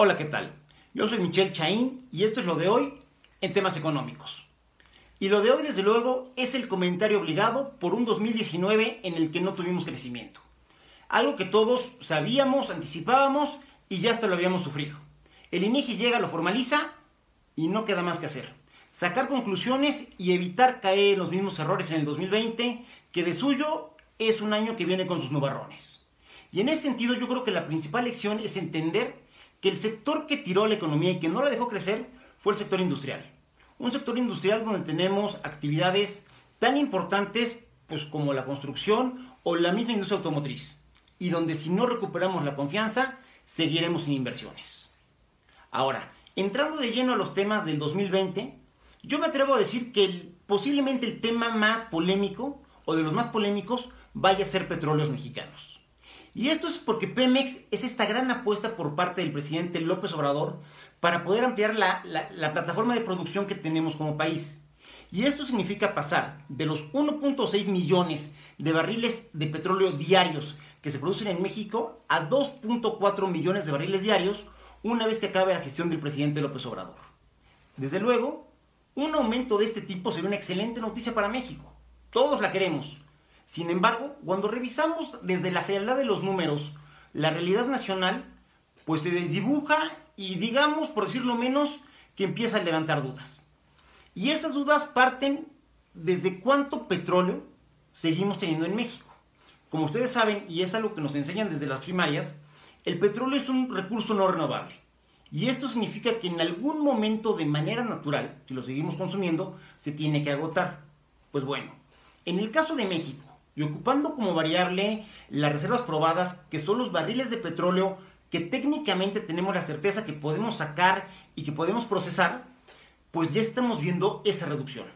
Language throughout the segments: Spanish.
Hola, ¿qué tal? Yo soy Michelle Chaín y esto es lo de hoy en temas económicos. Y lo de hoy, desde luego, es el comentario obligado por un 2019 en el que no tuvimos crecimiento. Algo que todos sabíamos, anticipábamos y ya hasta lo habíamos sufrido. El INEGI llega, lo formaliza y no queda más que hacer. Sacar conclusiones y evitar caer en los mismos errores en el 2020, que de suyo es un año que viene con sus nubarrones. Y en ese sentido yo creo que la principal lección es entender que el sector que tiró la economía y que no la dejó crecer fue el sector industrial. Un sector industrial donde tenemos actividades tan importantes pues, como la construcción o la misma industria automotriz. Y donde si no recuperamos la confianza, seguiremos sin inversiones. Ahora, entrando de lleno a los temas del 2020, yo me atrevo a decir que posiblemente el tema más polémico o de los más polémicos vaya a ser petróleos mexicanos. Y esto es porque Pemex es esta gran apuesta por parte del presidente López Obrador para poder ampliar la, plataforma de producción que tenemos como país. Y esto significa pasar de los 1.6 millones de barriles de petróleo diarios que se producen en México a 2.4 millones de barriles diarios una vez que acabe la gestión del presidente López Obrador. Desde luego, un aumento de este tipo sería una excelente noticia para México. Todos la queremos. Sin embargo, cuando revisamos desde la fealdad de los números la realidad nacional, pues se desdibuja y digamos, por decirlo menos, que empieza a levantar dudas. Y esas dudas parten desde cuánto petróleo seguimos teniendo en México. Como ustedes saben, y es algo que nos enseñan desde las primarias, el petróleo es un recurso no renovable. Y esto significa que en algún momento de manera natural, si lo seguimos consumiendo, se tiene que agotar. Pues bueno, en el caso de México, y ocupando como variable las reservas probadas, que son los barriles de petróleo que técnicamente tenemos la certeza que podemos sacar y que podemos procesar, pues ya estamos viendo esa reducción.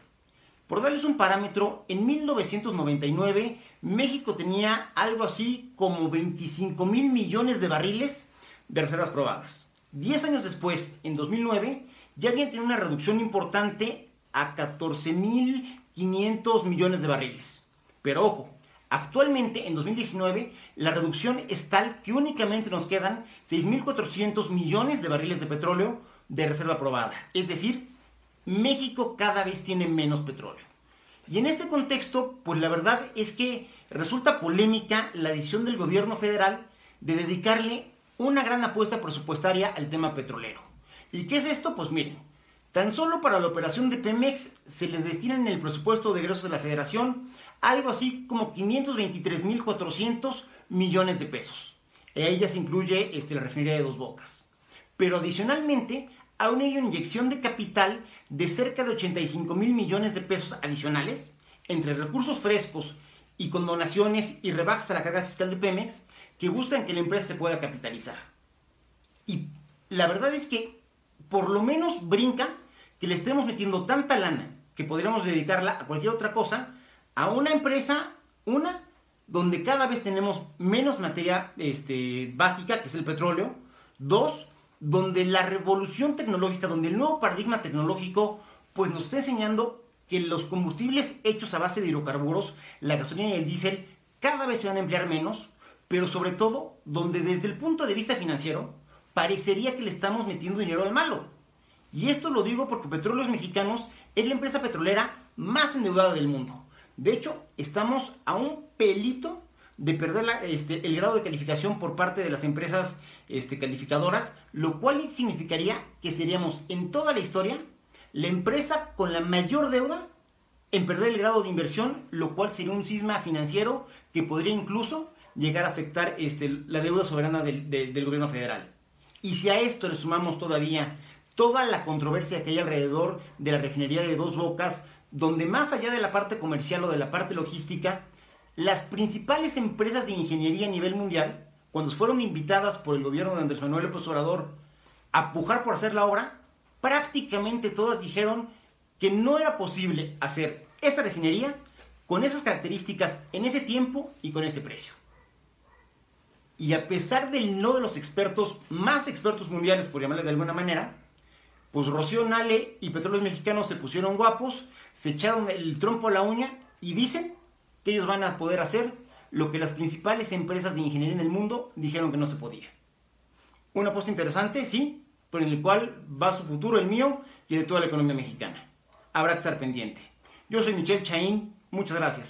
Por darles un parámetro, en 1999 México tenía algo así como 25 mil millones de barriles de reservas probadas. Diez años después, en 2009, ya había tenido una reducción importante a 14 mil 500 millones de barriles. Pero ojo, actualmente en 2019 la reducción es tal que únicamente nos quedan 6.400 millones de barriles de petróleo de reserva probada. Es decir, México cada vez tiene menos petróleo. Y en este contexto, pues la verdad es que resulta polémica la decisión del gobierno federal de dedicarle una gran apuesta presupuestaria al tema petrolero. ¿Y qué es esto? Pues miren, tan solo para la operación de Pemex se le destina en el presupuesto de egresos de la federación algo así como 523.400 millones de pesos. A ella se incluye este, la refinería de Dos Bocas. Pero adicionalmente, aún hay una inyección de capital de cerca de 85 mil millones de pesos adicionales entre recursos frescos y con donaciones y rebajas a la carga fiscal de Pemex que buscan que la empresa se pueda capitalizar. Y la verdad es que por lo menos brinca que le estemos metiendo tanta lana que podríamos dedicarla a cualquier otra cosa a una empresa, una, donde cada vez tenemos menos materia este, básica, que es el petróleo. Dos, donde la revolución tecnológica, donde el nuevo paradigma tecnológico, pues nos está enseñando que los combustibles hechos a base de hidrocarburos, la gasolina y el diésel, cada vez se van a emplear menos, pero sobre todo donde desde el punto de vista financiero parecería que le estamos metiendo dinero al malo. Y esto lo digo porque Petróleos Mexicanos es la empresa petrolera más endeudada del mundo. De hecho, estamos a un pelito de perder este, el grado de calificación por parte de las empresas este, calificadoras, lo cual significaría que seríamos en toda la historia la empresa con la mayor deuda en perder el grado de inversión, lo cual sería un sisma financiero que podría incluso llegar a afectar este, la deuda soberana del, del gobierno federal. Y si a esto le sumamos todavía toda la controversia que hay alrededor de la refinería de dos bocas, donde más allá de la parte comercial o de la parte logística, las principales empresas de ingeniería a nivel mundial, cuando fueron invitadas por el gobierno de Andrés Manuel López Obrador a pujar por hacer la obra, prácticamente todas dijeron que no era posible hacer esa refinería con esas características en ese tiempo y con ese precio. Y a pesar del no de los expertos, más expertos mundiales, por llamarle de alguna manera, pues Rocío Nale y Petróleos Mexicanos se pusieron guapos, se echaron el trompo a la uña y dicen que ellos van a poder hacer lo que las principales empresas de ingeniería en el mundo dijeron que no se podía. Una apuesta interesante, sí, pero en el cual va su futuro, el mío y el de toda la economía mexicana. Habrá que estar pendiente. Yo soy Michelle Chaín, muchas gracias.